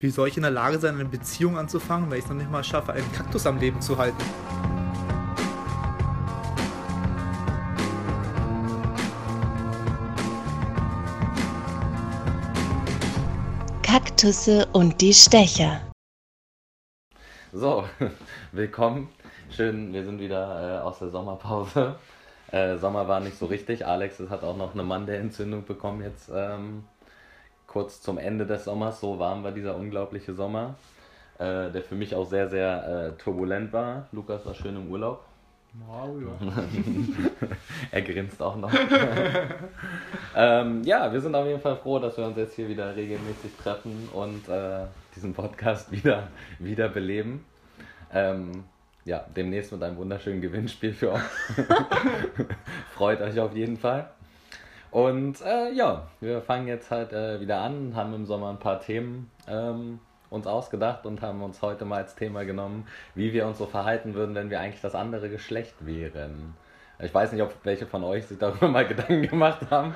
Wie soll ich in der Lage sein, eine Beziehung anzufangen, wenn ich es noch nicht mal schaffe, einen Kaktus am Leben zu halten? Kaktusse und die Stecher. So, willkommen. Schön, wir sind wieder äh, aus der Sommerpause. Äh, Sommer war nicht so richtig. Alex hat auch noch eine Mandelentzündung bekommen jetzt ähm, kurz zum Ende des Sommers. So warm war dieser unglaubliche Sommer, äh, der für mich auch sehr, sehr äh, turbulent war. Lukas war schön im Urlaub. Wow, ja. er grinst auch noch. ähm, ja, wir sind auf jeden Fall froh, dass wir uns jetzt hier wieder regelmäßig treffen und äh, diesen Podcast wieder, wieder beleben. Ähm, ja, demnächst mit einem wunderschönen Gewinnspiel für euch. Freut euch auf jeden Fall. Und äh, ja, wir fangen jetzt halt äh, wieder an, haben im Sommer ein paar Themen ähm, uns ausgedacht und haben uns heute mal als Thema genommen, wie wir uns so verhalten würden, wenn wir eigentlich das andere Geschlecht wären. Ich weiß nicht, ob welche von euch sich darüber mal Gedanken gemacht haben.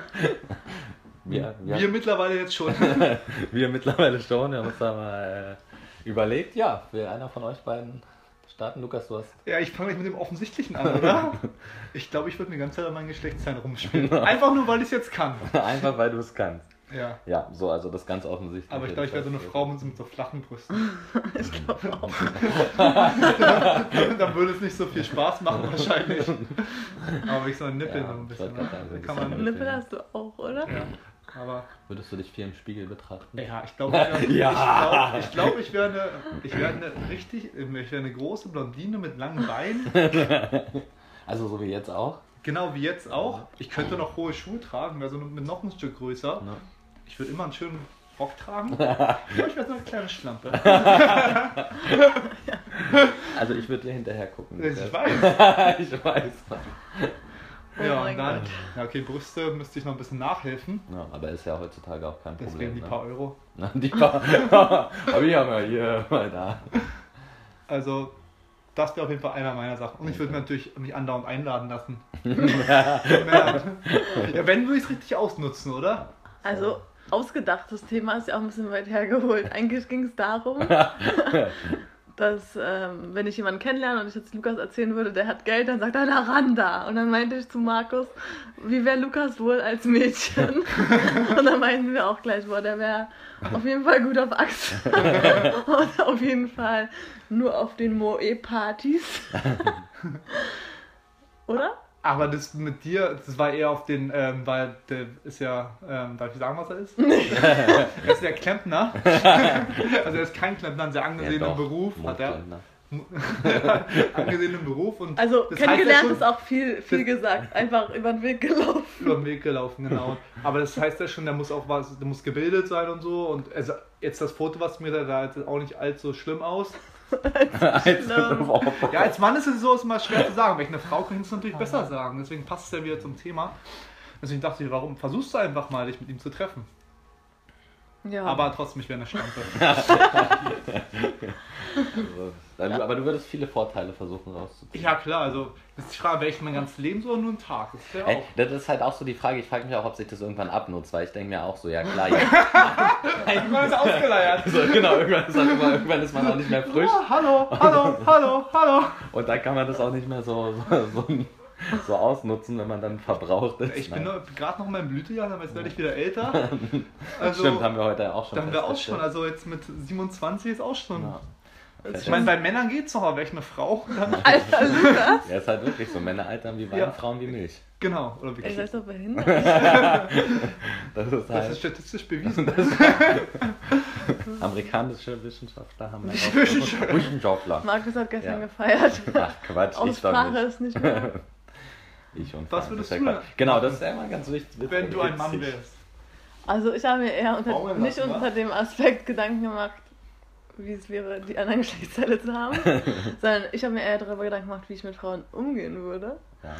Wir, wir, wir mittlerweile jetzt schon. wir mittlerweile schon. Wir haben uns da mal äh, überlegt, ja, will einer von euch beiden starten? Lukas, du hast. Ja, ich fange gleich mit dem Offensichtlichen an, oder? ich glaube, ich würde mir ganz Zeit an meinen Geschlechtsteilen rumspielen. Einfach nur, weil ich es jetzt kann. Einfach, weil du es kannst. Ja. Ja, so, also das ganz offensichtlich. Aber ich glaube, ich wäre so eine Frau mit so, mit so flachen Brüsten. ich glaube auch. dann würde es nicht so viel Spaß machen, wahrscheinlich. Aber ich so ein Nippel Ja, so ein bisschen. ein Kann bisschen man, Nippel hast du auch, oder? ja. Aber Würdest du dich viel im Spiegel betrachten? ja, ich glaube, ich, wär- Ja. ich, glaub, ich, glaub, ich wäre eine, ich wäre eine richtig, ich wäre eine große Blondine mit langen Beinen. Also so wie jetzt auch? Genau wie jetzt auch. Ich könnte noch hohe Schuhe tragen, wäre so mit noch ein Stück größer. Ne? Ich würde immer einen schönen Rock tragen. Aber ich wäre so eine kleine Schlampe. Also ich würde dir hinterher gucken. Ich weiß. ich weiß. Oh ja, mein und dann, Gott. ja, okay, Brüste müsste ich noch ein bisschen nachhelfen. Ja, aber ist ja heutzutage auch kein Deswegen Problem. die ne? paar Euro. Na, die paar. aber wir haben ja hier mal da. Also, das wäre auf jeden Fall einer meiner Sachen. Und ich würde mir natürlich mich andauernd einladen lassen. ja, wenn würde ich es richtig ausnutzen, oder? Also, ausgedacht, das Thema ist ja auch ein bisschen weit hergeholt. Eigentlich ging es darum, dass, ähm, wenn ich jemanden kennenlerne und ich jetzt Lukas erzählen würde, der hat Geld, dann sagt er, na ran da. Und dann meinte ich zu Markus, wie wäre Lukas wohl als Mädchen? und dann meinten wir auch gleich, boah, der wäre auf jeden Fall gut auf Achse. und auf jeden Fall nur auf den Moe-Partys. Oder? Aber das mit dir, das war eher auf den, ähm, weil der ist ja, ähm, darf ich sagen, was er ist? er ist der Klempner. also er ist kein Klempner, einen sehr angesehenen doch. Beruf hat er. Angesehenen Beruf und Also das kennengelernt heißt ja ist auch viel, viel gesagt. Einfach über den Weg gelaufen. über den Weg gelaufen, genau. Aber das heißt ja schon, der muss auch was, der muss gebildet sein und so. Und also jetzt das Foto, was mir da, da sieht auch nicht allzu schlimm aus. Schlimm. Ja, als Mann ist es so ist immer schwer zu sagen. Wenn ich eine Frau kann ich es natürlich besser sagen. Deswegen passt es ja wieder zum Thema. Deswegen dachte ich, warum versuchst du einfach mal, dich mit ihm zu treffen? Ja. Aber trotzdem, ich wäre eine Schlampe. Also, dann- Aber du würdest viele Vorteile versuchen rauszuziehen. Ja, klar, also das ist die Frage, wäre ich mein ganzes Leben so oder nur einen Tag? Das wäre Ey, auch. das ist halt auch so die Frage, ich frage mich auch, ob sich das irgendwann abnutzt, weil ich denke mir auch so, ja klar, ja. Irgendwann ist ausgeleiert. so, genau, irgendwann ist, halt immer, irgendwann ist man auch nicht mehr frisch Oh, hallo, hallo, hallo, hallo. und dann kann man das auch nicht mehr so, so, so, so ausnutzen, wenn man dann verbraucht ist. Ich bin gerade noch in meinem Blütejahr, aber jetzt werde ich wieder älter. Also, Stimmt, haben wir heute auch schon Dann wäre auch schon, also jetzt mit 27 ist auch schon. Ja. Ich meine, bei Männern geht's noch, aber ich eine Frau, dann. Alter Lukas. Ja, ist halt wirklich so, Männer altern wie Wein, Ja. Frauen wie Milch. Genau, oder Ey, wirklich. seid doch behindert. Das ist Das ist halt, statistisch bewiesen. amerikanische Wissenschaftler haben halt auch Wissenschaftler. Wissenschaftler. Markus hat gestern Ja. gefeiert. Ach Quatsch, ich doch Aussprache nicht. ist nicht mehr. Ich und Was Frank, würdest das ist ja du Quatsch. denn Genau, das ist ja immer ganz wichtig. Wenn du ein Mann witzig. wärst. Also ich habe mir eher unter, Bauen nicht lassen, unter wa? dem Aspekt Gedanken gemacht, wie es wäre, die anderen Geschlechtsteile zu haben, sondern ich habe mir eher darüber Gedanken gemacht, wie ich mit Frauen umgehen würde. Ja.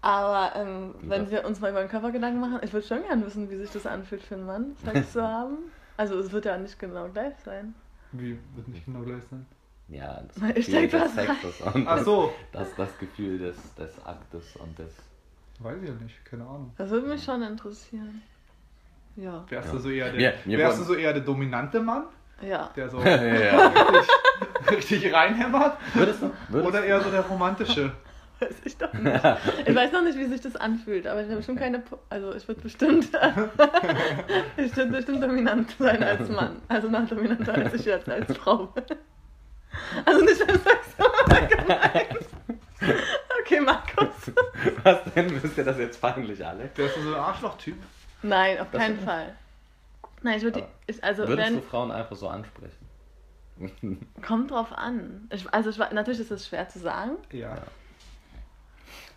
Aber ähm, wenn wir uns mal über den Körper Gedanken machen, ich würde schon gerne wissen, wie sich das anfühlt für einen Mann, Sex zu haben. Also es wird ja nicht genau gleich sein. Wie, wird nicht genau gleich sein. Ja, das Ich Gefühl des Sexes und Ach so. das, das Gefühl des, des Aktes und des. Weiß ich ja nicht, keine Ahnung. Das würde mich schon interessieren. Ja. Wärst Ja. du so eher der, mir wärst du so eher der dominante Mann? Ja. der so ja. richtig, richtig reinhämmert. Würdest du? Würdest Oder eher so der romantische. Weiß ich doch nicht. Ich weiß noch nicht, wie sich das anfühlt, aber ich habe bestimmt keine. Po also, ich würde bestimmt. ich würde bestimmt dominant sein als Mann. Also, noch dominanter als ich jetzt als Frau bin. Also, nicht als Sexual gemeint. Okay, Markus. Was denn? Wisst ihr das jetzt peinlich, Alex? Der ist so ein Arschloch-Typ. Nein, auf Das keinen ist- Fall. Nein, ich würde. ich- Also, Würdest wenn. du Frauen einfach so ansprechen? Kommt drauf an. Ich, also, ich, natürlich ist es schwer zu sagen. Ja.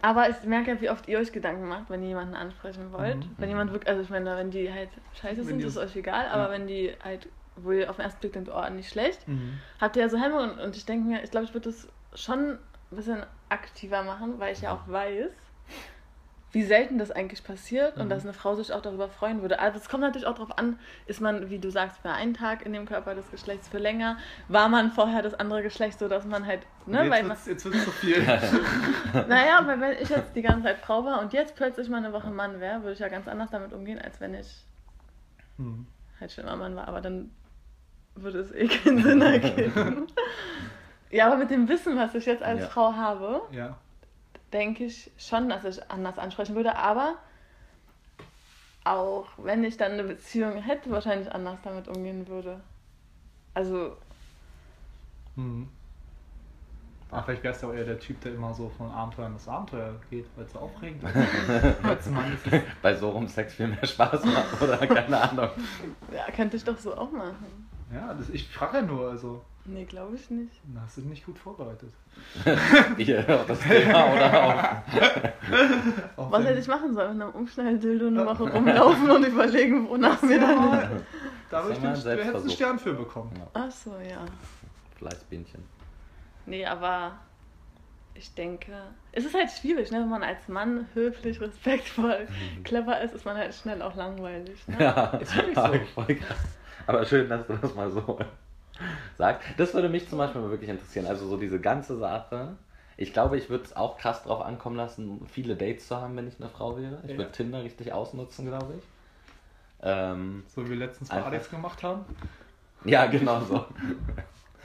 Aber ich merke ja, wie oft ihr euch Gedanken macht, wenn ihr jemanden ansprechen wollt. Mhm. Wenn jemand wirklich, also ich meine, wenn die halt scheiße Wenn sind, die- ist euch egal, aber Ja. wenn die halt, wo ihr auf den ersten Blick denkt, oh, nicht schlecht, Mhm. habt ihr ja so Hemmungen und ich denke mir, ich glaube, ich würde das schon ein bisschen aktiver machen, weil ich ja auch weiß, wie selten das eigentlich passiert und Mhm. dass eine Frau sich auch darüber freuen würde. Also es kommt natürlich auch darauf an, ist man, wie du sagst, für einen Tag in dem Körper des Geschlechts für länger, war man vorher das andere Geschlecht, so dass man halt, ne, weil jetzt man, wird's, jetzt wird's zu viel. naja, weil wenn ich jetzt die ganze Zeit Frau war und jetzt plötzlich mal eine Woche Mann wäre, würde ich ja ganz anders damit umgehen, als wenn ich Mhm. halt schon immer Mann war. Aber dann würde es eh keinen Sinn ergeben. ja, aber mit dem Wissen, was ich jetzt als Ja. Frau habe, Ja. denke ich schon, dass ich anders ansprechen würde. Aber auch wenn ich dann eine Beziehung hätte, wahrscheinlich anders damit umgehen würde. Also, Mhm. Aber vielleicht wärst du auch eher der Typ, der immer so von Abenteuer in das Abenteuer geht, weil es so aufregend ist. Bei so rum Sex viel mehr Spaß macht oder keine Ahnung. ja, könnte ich doch so auch machen. Ja, das, ich frage ja nur, also. Nee, glaube ich nicht. Na, hast du nicht gut vorbereitet. Hier auf das Thema oder auch. Auch Was hätte ich machen sollen? Mit einem Umschnelldildo eine Woche rumlaufen und überlegen, wonach mir dann. Da ich den, du hättest einen. Stern für bekommen. Ja, Ach so, ja. Fleißbienchen. Nee, aber ich denke, es ist halt schwierig, ne? wenn man als Mann höflich, respektvoll, clever ist, ist man halt schnell auch langweilig. Ne? Ja, Ist wirklich so. aber schön, dass du das mal so sagst. Das würde mich zum Beispiel mal wirklich interessieren. Also so diese ganze Sache. Ich glaube, ich würde es auch krass drauf ankommen lassen, viele Dates zu haben, wenn ich eine Frau wäre. Ich Ja. würde Tinder richtig ausnutzen, glaube ich. Ähm, So wie wir letztens bei. Alex gemacht haben. ja, genau so.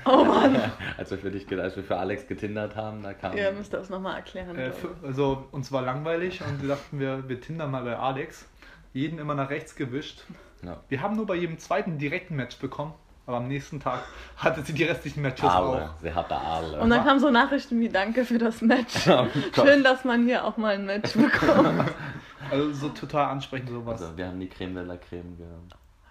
Oh Mann, Als wir, für dich, als wir für Alex getindert haben, da kam. ihr müsst das nochmal erklären. Äh, für, also uns war langweilig und wir dachten, wir, wir tindern mal bei Alex. Jeden immer nach rechts gewischt. Ja. Wir haben nur bei jedem zweiten direkten Match bekommen, aber am nächsten Tag hatte sie die restlichen Matches Aale. auch. Sie hatte ich. Und dann kamen so Nachrichten wie Danke für das Match. Oh. Schön, dass man hier auch mal ein Match bekommt. Also so total ansprechend sowas. Also, wir haben die Creme de la Creme ge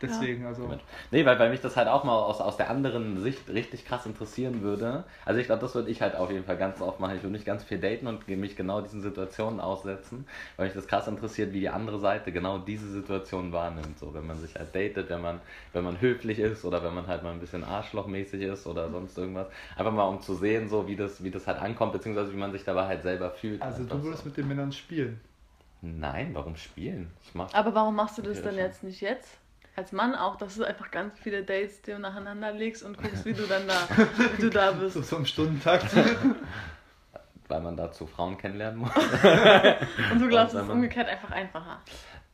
Deswegen, also. Nee, weil, weil mich das halt auch mal aus, aus der anderen Sicht richtig krass interessieren würde. Also ich glaube, das würde ich halt auf jeden Fall ganz oft machen. Ich würde mich ganz viel daten und mich genau diesen Situationen aussetzen, weil mich das krass interessiert, wie die andere Seite genau diese Situation wahrnimmt. So, wenn man sich halt datet, wenn man, wenn man höflich ist oder wenn man halt mal ein bisschen arschlochmäßig ist oder sonst irgendwas. Einfach mal um zu sehen, so wie das, wie das halt ankommt, beziehungsweise wie man sich dabei halt selber fühlt. Also du würdest so. mit den Männern spielen. Nein, warum spielen? Ich mach Aber warum machst du das dann jetzt nicht jetzt? Als Mann auch, dass du einfach ganz viele Dates dir nacheinander legst und guckst, wie du dann da, wie du da bist. So, im Stundentakt. weil man dazu Frauen kennenlernen muss. Und du glaubst, es ist umgekehrt einfach einfacher.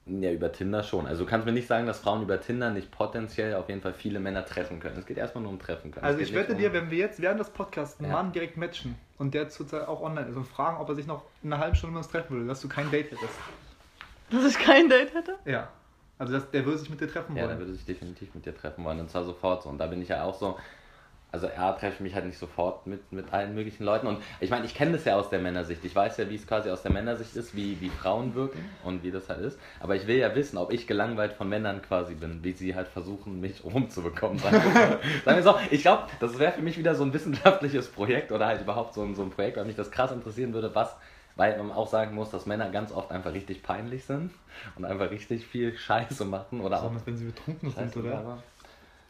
Ja, über Tinder schon. Also du kannst mir nicht sagen, dass Frauen über Tinder nicht potenziell auf jeden Fall viele Männer treffen können. Es geht erstmal nur um treffen können. Also ich wette nicht dir, um- wenn wir jetzt während des Podcasts einen Ja. Mann direkt matchen und der zurzeit auch online ist und fragen, ob er sich noch in einer halben Stunde mit uns treffen würde, dass du kein Date hättest. Dass ich kein Date hätte? Ja. Also das, der würde sich mit dir treffen Ja, wollen. der würde sich definitiv mit dir treffen wollen. Und zwar sofort so. Und da bin ich ja auch so. Also er treffe mich halt nicht sofort mit, mit allen möglichen Leuten. Und ich meine, ich kenne das ja aus der Männersicht. Ich weiß ja, wie es quasi aus der Männersicht ist, wie, wie Frauen wirken und wie das halt ist. Aber ich will ja wissen, ob ich gelangweilt von Männern quasi bin, wie sie halt versuchen, mich rumzubekommen. Sagen wir so. Sagen wir so. Ich glaube, das wäre für mich wieder so ein wissenschaftliches Projekt oder halt überhaupt so ein, so ein Projekt, weil mich das krass interessieren würde, was weil man auch sagen muss, dass Männer ganz oft einfach richtig peinlich sind und einfach richtig viel Scheiße machen oder auch wenn sie betrunken sind, Scheiße oder? labern.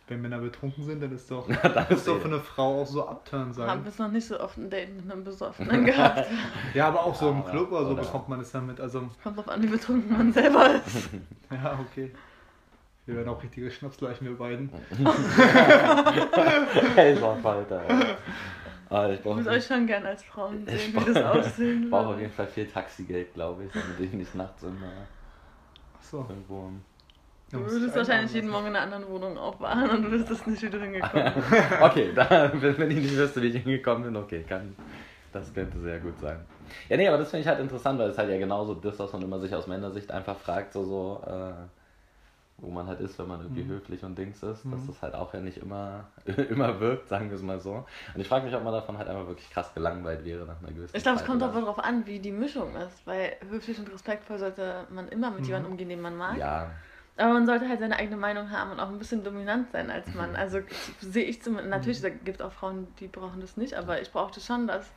Wenn Männer betrunken sind, dann ist doch, dann muss ist doch für eine Frau auch so abturn Haben sein. wir noch nicht so oft ein Date mit einem Besoffenen gehabt. Ja, aber auch so im Club oder so oder- bekommt man es ja mit. Also, Kommt drauf an, wie betrunken man selber ist. ja, okay. Wir werden auch richtige Schnapsleichen, wir beiden. Helferfalter. Ah, ich Ich brauche muss euch schon gern als Frauen Ich sehen, wie das aussehen brauch auf würde. jeden Fall viel Taxigeld, glaube ich, damit ich nicht nachts immer Achso. irgendwo Du würdest ich wahrscheinlich jeden. Morgen in einer anderen Wohnung aufwachen und du wüsstest nicht, wie du hingekommen bist. Okay, da, wenn wenn ich nicht wüsste, wie ich hingekommen bin, okay, kann, das könnte sehr gut sein. Ja, nee, aber das finde ich halt interessant, weil es halt ja genauso das, was man immer sich aus Männersicht einfach fragt, so, so äh, wo man halt ist, wenn man irgendwie Mhm. höflich und Dings ist, dass Mhm. das halt auch ja nicht immer, immer wirkt, sagen wir es mal so. Und ich frage mich, ob man davon halt einfach wirklich krass gelangweilt wäre nach einer gewissen Ich glaube, es kommt aber darauf an, wie die Mischung ist, weil höflich und respektvoll sollte man immer mit Mhm. jemandem umgehen, den man mag. Ja, Aber man sollte halt seine eigene Meinung haben und auch ein bisschen dominant sein als Mhm. Mann. Also sehe ich zumindest, natürlich da gibt es auch Frauen, die brauchen das nicht, aber ich brauchte schon, dass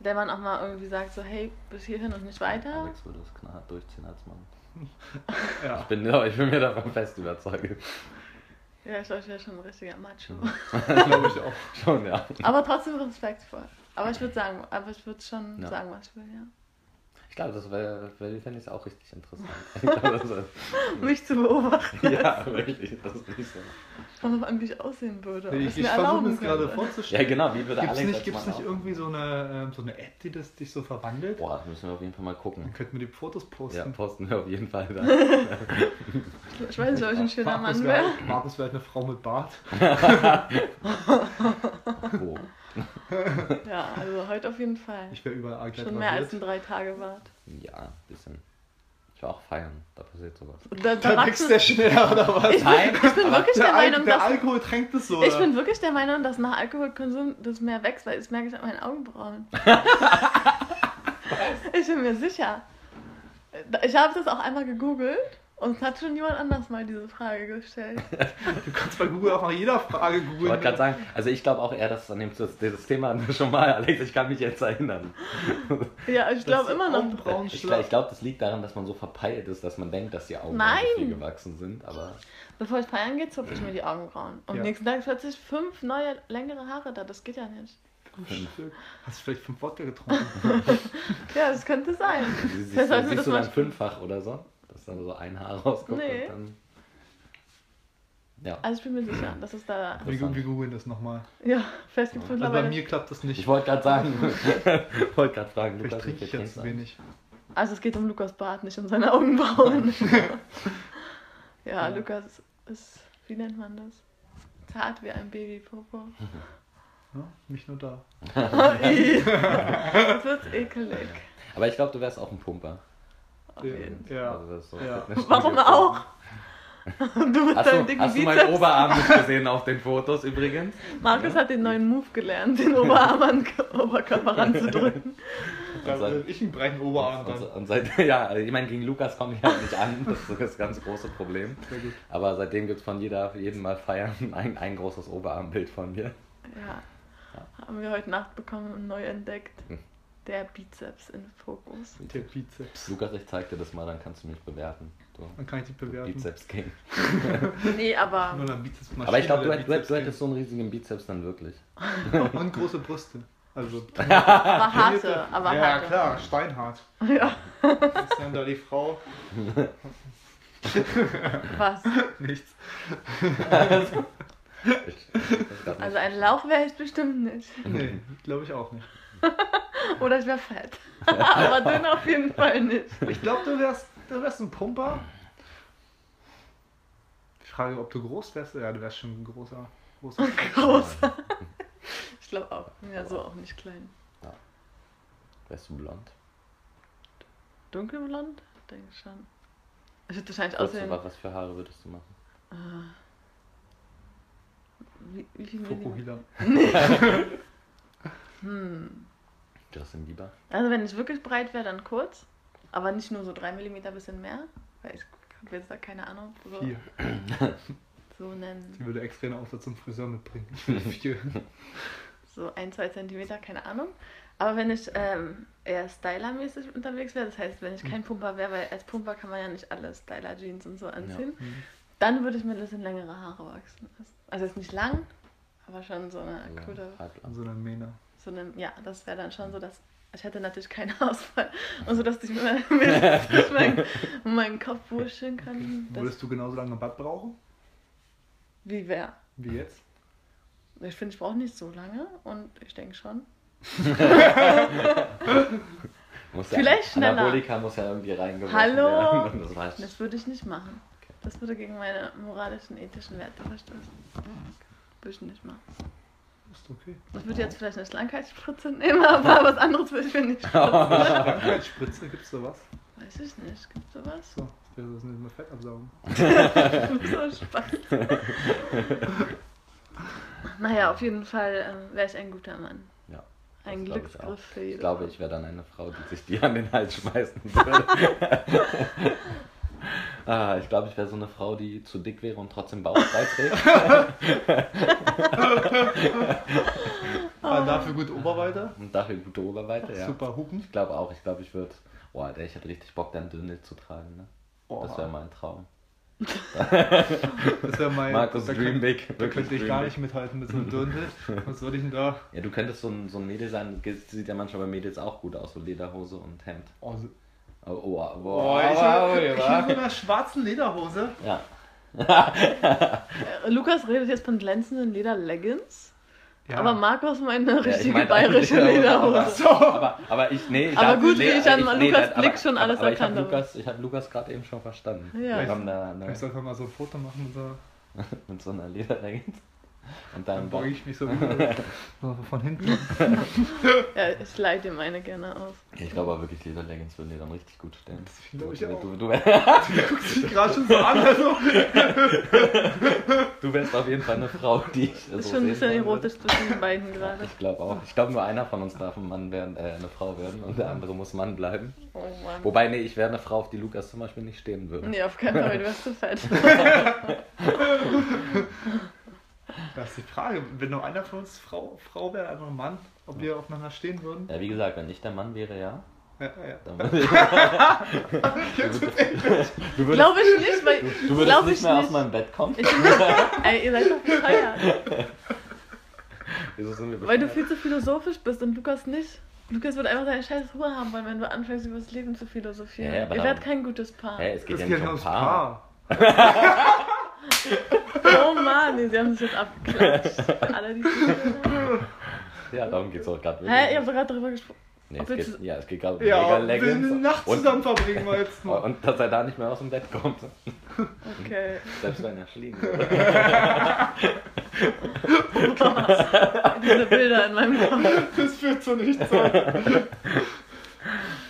der Mann auch mal irgendwie sagt, so hey, bis hierhin und nicht weiter. Alex würde es knallhart durchziehen als Mann. Ja. Ich bin, ich bin mir davon fest überzeugt. Ja, ich glaube, ich wäre schon ein richtiger Macho. Glaube ich auch. Schon, ja. Aber trotzdem respektvoll. Aber ich würde sagen, aber ich würde schon Ja. sagen, was ich will, ja. Ich glaube, das wäre, wär, fände ich auch richtig interessant. Glaube, das Mich zu beobachten, ja, wirklich, das ist nicht so. und auf wie ich aussehen würde. ob Ich, es ich mir versuche das gerade könnte. Ja, vorzustellen. genau, wie würde Gibt es Alex nicht, gibt's Mann nicht irgendwie so eine, ähm, so eine App, die das dich so verwandelt? Boah, das müssen wir auf jeden Fall mal gucken. Dann könnten wir die Fotos posten. Ja, posten wir auf jeden Fall da. Ich weiß nicht, ob ich ein schöner Markus Mann wäre wäre. Markus wäre halt eine Frau mit Bart. Wo? Ja, also heute auf jeden Fall. Ich wäre überall gleich Schon mehr als ein drei Tage Bart. Ja, ein bisschen. Ich war auch feiern, da passiert sowas. Da, Da da wächst der schneller, oder was? ich, bin, ich bin wirklich der, der, Al Meinung, der dass Alkohol tränkt es so. ich bin wirklich der Meinung, dass nach Alkoholkonsum das mehr wächst, weil das merke ich an meinen Augenbrauen. ich bin mir sicher. Ich habe das auch einmal gegoogelt und es hat schon jemand anders mal diese Frage gestellt. Du kannst bei Google auch nach jeder Frage Ich googeln. wollte gerade sagen, also ich glaube auch eher, dass an dem das, das Thema hatten wir schon mal, Alex, ich kann mich jetzt erinnern. Ja, ich glaube immer noch. Ich, glaub- ich glaube, das liegt daran, dass man so verpeilt ist, dass man denkt, dass die Augen Nein. viel gewachsen sind, aber Bevor ich feiern gehe, zupfe ich mir die Augenbrauen. Und Ja. nächsten Tag plötzlich fünf neue, längere Haare da. Das geht ja nicht. Stück. Hast du vielleicht fünf Wodka getrunken? Ja, das könnte sein. sie- wir siehst das du dann fünffach oder so, dann so ein Haar rauskommt Nee. und dann... Ja. Also ich bin mir sicher, dass es da. Wir, wir googeln das nochmal. Ja, es Also bei mir klappt das nicht. Ich wollte gerade sagen, wollte gerade fragen, Lukas, trinke ich jetzt wenig. Also es geht um Lukas Bart, nicht um seine Augenbrauen. ja, Ja. Lukas ist, wie nennt man das? Zart wie ein Babypopo. Ja, nicht nur da. Das wird ekelig. Aber ich glaube, du wärst auch ein Pumper. Jeden Fall. Ja. Also das ist so Ja. Warum auch? Du mit Hast deinem du, dicken hast du meinen. Oberarm nicht gesehen auf den Fotos übrigens? Markus hat den neuen Move gelernt, den Oberarm an den Oberkörper ranzudrücken. Da seit- will ich einen breiten Oberarm Und, und seit, ja, ich meine, gegen Lukas komme ich halt nicht an, das ist das ganz große Problem. Sehr gut. Aber seitdem gibt es von jeder, jedem Mal feiern ein, ein großes Oberarmbild von mir. Ja, haben wir heute Nacht bekommen und neu entdeckt. Hm. Der Bizeps in Fokus. Der Bizeps. Lukas, ich zeig dir das mal, dann kannst du mich bewerten. Du Dann kann ich die bewerten. Bizeps King. Nee, aber Nur ein Bizeps Aber ich glaube, du, du, du hättest so einen riesigen Bizeps dann wirklich. Und große Brüste. Also. aber harte, aber ja, harte. klar, steinhart. Ja, Ist dann da die Frau? was? Nichts. Ich, ich glaub Also ein Lauch wäre ich bestimmt nicht. Nee, glaube ich auch nicht. Oder ich wäre fett. aber dünn auf jeden Fall nicht. Ich glaube, du wärst, du wärst ein Pumper. Ich frage, ob du groß wärst. Ja, du wärst schon ein großer. großer. Groß. Ich glaube auch. Ja, so auch nicht klein. Wärst du blond? Dunkelblond? Denke ich schon. Ich würde wahrscheinlich aussehen. was was für Haare würdest du machen? Äh, wie, wie viel? Fokuhila. Hm. Justin Bieber? Also wenn ich wirklich breit wäre, dann kurz. Aber nicht nur so 3 mm, bisschen mehr. Weil ich habe jetzt da keine Ahnung. So, Vier. so nennen. Die würde extra einen Aufsatz zum Friseur mitbringen. Ich will vier. So 1, 2 Zentimeter, keine Ahnung. Aber wenn ich ähm, eher stylermäßig unterwegs wäre, das heißt, wenn ich kein Pumper wäre, weil als Pumper kann man ja nicht alle Styler-Jeans und so anziehen, Mhm. dann würde ich mir ein bisschen längere Haare wachsen lassen. Also jetzt nicht lang, aber schon so eine gute, halblang. So eine Mähne. So eine, ja, das wäre dann schon so, dass ich hätte natürlich keinen Ausfall und so, dass ich mir, mir durch meinen, meinen Kopf wurscheln kann. Würdest du genauso lange Bad brauchen? wie wer? Wie jetzt? Ich finde, ich brauche nicht so lange und ich denke schon. Muss ja, Vielleicht schneller. Anabolika muss ja irgendwie reingeworfen Hallo? werden. und Das. Das würde ich nicht machen. Das würde gegen meine moralischen, ethischen Werte verstoßen. Würde ich nicht machen. Ist okay. Ich würde jetzt vielleicht eine Schlankheitsspritze nehmen, aber was anderes würde ich mir nicht spritzen. Krankheitsspritze, gibt's sowas? Weiß ich nicht. Gibt's sowas? So, das ist nicht mehr Fett absaugen. so Spaß. naja, auf jeden Fall ähm, wäre ich ein guter Mann. Ja. Ein das ich. Glücksgriff für jede Ich glaube, ich wäre dann eine Frau, die sich die an den Hals schmeißen würde. ah, ich glaube, ich wäre so eine Frau, die zu dick wäre und trotzdem bauchfrei trägt. Aber dafür gut Oberweite. Und dafür gute Oberweite, ja. Super Hupen. Ich glaube auch, ich glaube, ich würde. Boah, Alter, ich hätte richtig Bock, dann Dünnel zu tragen, ne? Oh, Das wäre mein Traum. das wäre mein. Markus da Dream könnte, Big. da wirklich könnte ich gar nicht mithalten mit so einem Dirndl. Was soll ich denn da? Ja, du könntest so ein, so ein Mädel sein, sieht ja manchmal bei Mädels auch gut aus, so Lederhose und Hemd. Oh, so, Oh, oh, oh, oh, ich ich ja. in einer schwarzen Lederhose. Ja, Äh, Lukas redet jetzt von glänzenden Leder-Leggings. Ja. Aber Markus meint eine Ja, ich richtige meine bayerische Lederhose. Aber, aber, aber ich, nee, ich Aber gut, wie ich an nee, Lukas aber- Blick schon aber, alles aber ich habe erkannt habe. Lukas, ich hab Lukas gerade eben schon verstanden. Ja. Wir haben eine, Ich eine, sollte mal so ein Foto machen mit so. mit so einer Lederleggings. Und Dann dann beuge ich mich so, so von hinten. Ja, ich leih dir meine gerne aus. Ich glaube aber wirklich, Lederleggings würden dir dann richtig gut stellen. Das glaube ich du, auch. du, du, Du guckst dich gerade schon so an. Also. du wärst auf jeden Fall eine Frau, die ich so Ist schon ein bisschen erotisch zwischen den beiden gerade. Ich glaube auch. Ich glaube, nur einer von uns darf ein Mann werden, äh, eine Frau werden und der andere muss Mann bleiben. Oh Mann. Wobei, nee, ich wäre eine Frau, auf die Lukas zum Beispiel nicht stehen würde. Nee, auf keinen Fall, du wirst zu fett. Das ist die Frage. Wenn nur einer von uns Frau, Frau wäre, einer Mann, ob wir aufeinander stehen würden. Ja, wie gesagt, wenn ich der Mann wäre, ja. Ja, ja. Dann würde ich, du würdest, Glaube ich nicht, weil. du würdest glaub nicht ich mehr nicht. aus meinem Bett kommen. Ich, ey, ihr seid doch bescheuert. Wieso sind wir Weil du bescheuert? viel zu philosophisch bist und Lukas nicht. Lukas wird einfach seine scheiß Ruhe haben wollen, wenn du anfängst, über das Leben zu philosophieren. Ja, ihr werdet kein gutes Paar. Hä, es geht Das ja nicht um ums Paar. Paar. Oh Mann, nee, sie haben sich jetzt abgeklatscht. Alle, die. Ja, darum geht es auch gerade Hä, ihr habt doch gerade darüber gesprochen. Nee, es geht, ja, es geht gerade um Ja, Mega wir eine Nacht und, zusammen verbringen wir jetzt mal. und dass er da nicht mehr aus dem Bett kommt. Okay. Selbst wenn er fliegen würde. Diese Bilder in meinem Kopf. Das führt zu nichts.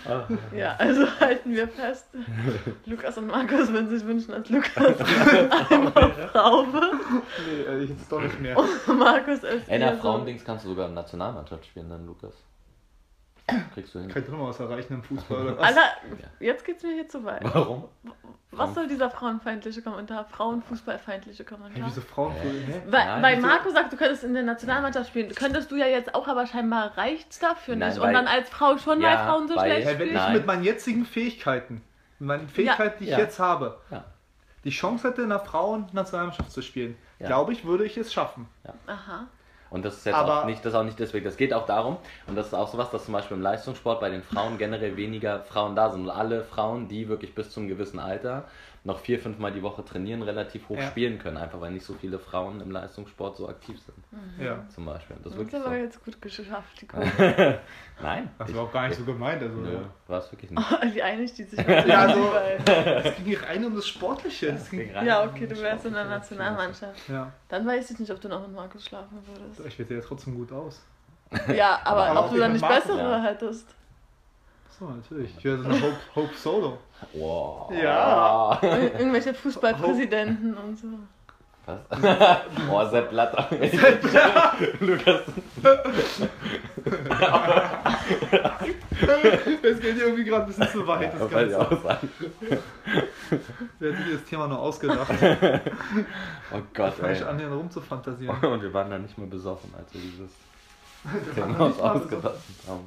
Ja, also halten wir fest. Lukas und Markus würden sich wünschen, dass Lukas einmal Frau wird. Nee, äh, jetzt doch nicht mehr. Und Markus ist Ey, eher na, so- Frauendings kannst du sogar im Nationalmannschaft spielen, dann Lukas. Kriegst du hin. Noch mal was erreichen im Fußball oder was? Alter, jetzt geht's mir hier zu weit. Warum? Was soll dieser frauenfeindliche Kommentar? Frauenfußballfeindliche Hey, Kommentar? wieso Frauen? Hä? Weil, weil wieso? Marco sagt, du könntest in der Nationalmannschaft spielen. Könntest du ja jetzt auch, aber scheinbar reicht's dafür Nein, nicht. Und dann als Frau schon, Ja, weil Frauen so weil- schlecht Hey, wenn ich spielen. Nein. mit meinen jetzigen Fähigkeiten, mit meinen Fähigkeiten, die ich Ja. jetzt habe, Ja. die Chance hätte, in der Frauen-Nationalmannschaft zu spielen, Ja. glaube ich, würde ich es schaffen. Aha. Und das ist jetzt Aber- auch nicht, das ist auch nicht deswegen. Das geht auch darum, und das ist auch sowas, dass zum Beispiel im Leistungssport bei den Frauen generell weniger Frauen da sind. Und alle Frauen, die wirklich bis zum gewissen Alter noch vier, fünf Mal die Woche trainieren, relativ hoch Ja. spielen können. Einfach weil nicht so viele Frauen im Leistungssport so aktiv sind. Ja. Zum Beispiel. Das ist Das ist aber so. jetzt gut geschafft, die. Nein. Das war auch gar nicht so gemeint. Also, Nö, war es wirklich nicht. Wie einig die sich Ja, also- die beiden. Es ging hier rein um das Sportliche. Es ging, Ja, okay, du wärst in der Nationalmannschaft. ja. Dann weiß ich nicht, ob du noch mit Markus schlafen würdest. Ich werde ja trotzdem gut aus. Ja, aber Aber ob auch du dann nicht bessere ja. hättest. So, natürlich. Ich werde so eine Hope, Hope Solo. Wow. Ja. Ir irgendwelche Fußballpräsidenten und so. Was? oh, Sepp Blatter. Lukas. Es geht irgendwie gerade ein bisschen zu weit. Das ich Ganze. auch. Wer hat sich das Thema nur ausgedacht? Oh Gott, Fange ich ey. an, hier rumzufantasieren. Und wir waren dann nicht mehr besoffen, als wir dieses Thema ausgedacht haben.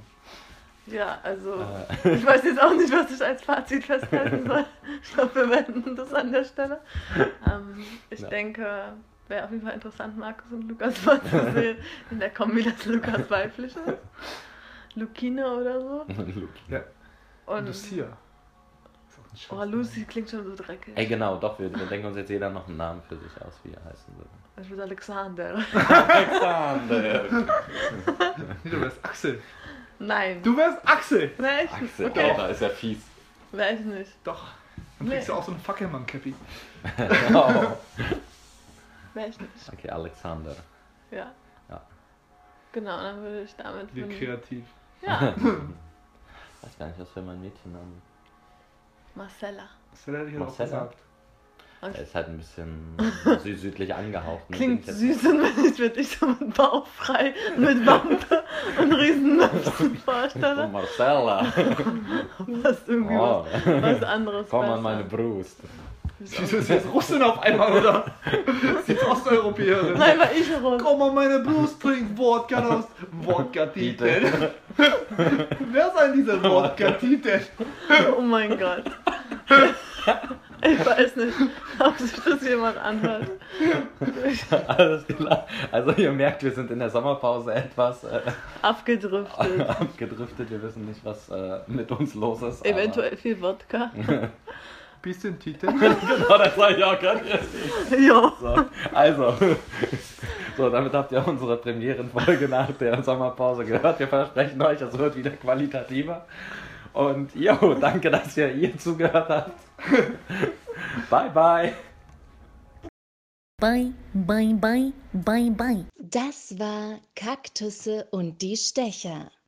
Ja, also Äh, ich weiß jetzt auch nicht, was ich als Fazit festhalten soll. Ich glaube, wir beenden das an der Stelle. Ähm, ich Ja. denke, wäre auf jeden Fall interessant, Markus und Lukas mal zu sehen in der Kombi, dass Lukas weiblich ist. Lukine oder so. Ja, Und Lucia. Ist auch ein Scheiß. oh, Lucy klingt schon so dreckig. Ey, genau, doch, wir, wir denken uns jetzt jeder noch einen Namen für sich aus, wie er heißen würde. Ich bin Alexander. Alexander! Nee, du wärst Axel. Nein. Du wärst Axel. Wär ich, Axel, okay. Alter, ist ja fies. Wär ich nicht. Doch. Dann Nee. kriegst du auch so eine Fackelmann-Cappy. oh. Wär ich nicht. Okay, Alexander. Ja. Ja. Genau, dann würde ich damit. Wie kreativ. Ja, Ich weiß gar nicht, was für mein Mädchennamen. Marcella. Das hätte ich auch Marcella? gesagt. Er ist halt ein bisschen sü südlich angehaucht. ne, Klingt süß und wenn ich mir dich so mit Bauch frei, mit Wampe und Riesennüssen Oh, vorstelle, Marcella. passt irgendwie Oh. was, was anderes Komm besser. an meine Brust. Wieso ist jetzt Russin auf einmal, oder? Ist jetzt Osteuropäerin. Nein, weil ich rot. Komm an meine Brust, trink Wodka aus. Wodka-Titel. Wer sein dieser Wodka-Titel? Oh mein Gott. Ich weiß nicht, ob sich das jemand anhört. Alles klar. Also ihr merkt, wir sind in der Sommerpause etwas äh, Abgedriftet. abgedriftet. Wir wissen nicht, was äh, mit uns los ist. aber- Eventuell viel Wodka. Bisschen Titel. Genau, das war ich auch gerade. Jo. So, also, so, damit habt ihr unsere Premierenfolge nach der Sommerpause gehört. Wir versprechen euch, es wird wieder qualitativer. Und jo, danke, dass ihr ihr zugehört habt. Bye, bye. Bye, bye, bye, bye, bye. Das war Kaktusse und die Stecher.